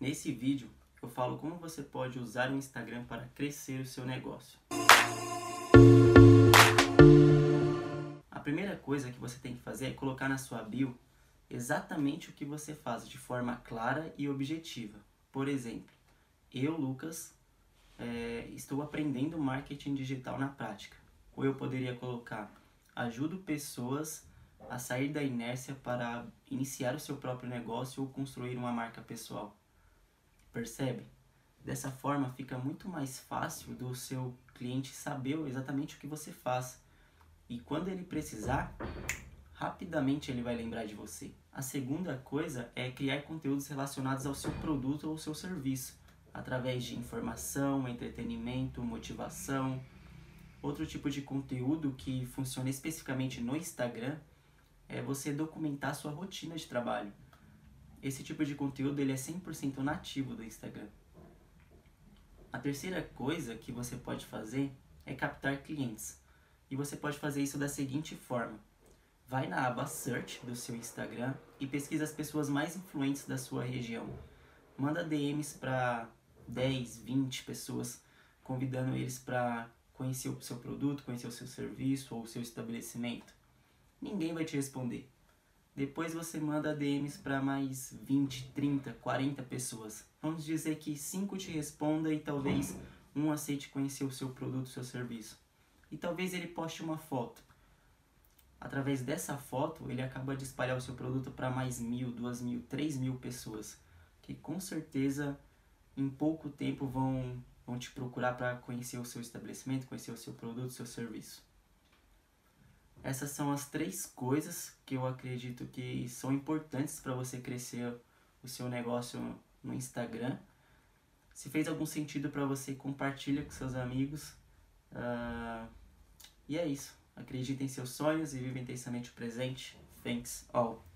Nesse vídeo eu falo como você pode usar o Instagram para crescer o seu negócio. A primeira coisa que você tem que fazer é colocar na sua bio exatamente o que você faz de forma clara e objetiva. Por exemplo, eu, Lucas, é, estou aprendendo marketing digital na prática. Ou eu poderia colocar ajudo pessoas a sair da inércia para iniciar o seu próprio negócio ou construir uma marca pessoal. Percebe? Dessa forma fica muito mais fácil do seu cliente saber exatamente o que você faz. E quando ele precisar, rapidamente ele vai lembrar de você. A segunda coisa é criar conteúdos relacionados ao seu produto ou seu serviço, através de informação, entretenimento, motivação. Outro tipo de conteúdo que funciona especificamente no Instagram é você documentar sua rotina de trabalho. Esse tipo de conteúdo ele é 100% nativo do Instagram. A terceira coisa que você pode fazer é captar clientes. E você pode fazer isso da seguinte forma: vai na aba Search do seu Instagram e pesquisa as pessoas mais influentes da sua região. Manda DMs para 10, 20 pessoas, convidando eles para conhecer o seu produto, conhecer o seu serviço ou o seu estabelecimento ninguém vai te responder. Depois você manda DMs para mais 20, 30, 40 pessoas. Vamos dizer que 5 te respondam e talvez um aceite conhecer o seu produto, o seu serviço. E talvez ele poste uma foto. Através dessa foto, ele acaba de espalhar o seu produto para mais mil, duas mil, três mil pessoas. Que com certeza em pouco tempo vão, vão te procurar para conhecer o seu estabelecimento, conhecer o seu produto, o seu serviço. Essas são as três coisas que eu acredito que são importantes para você crescer o seu negócio no Instagram. Se fez algum sentido para você, compartilha com seus amigos. Uh, e é isso. Acredite em seus sonhos e viva intensamente o presente. Thanks all.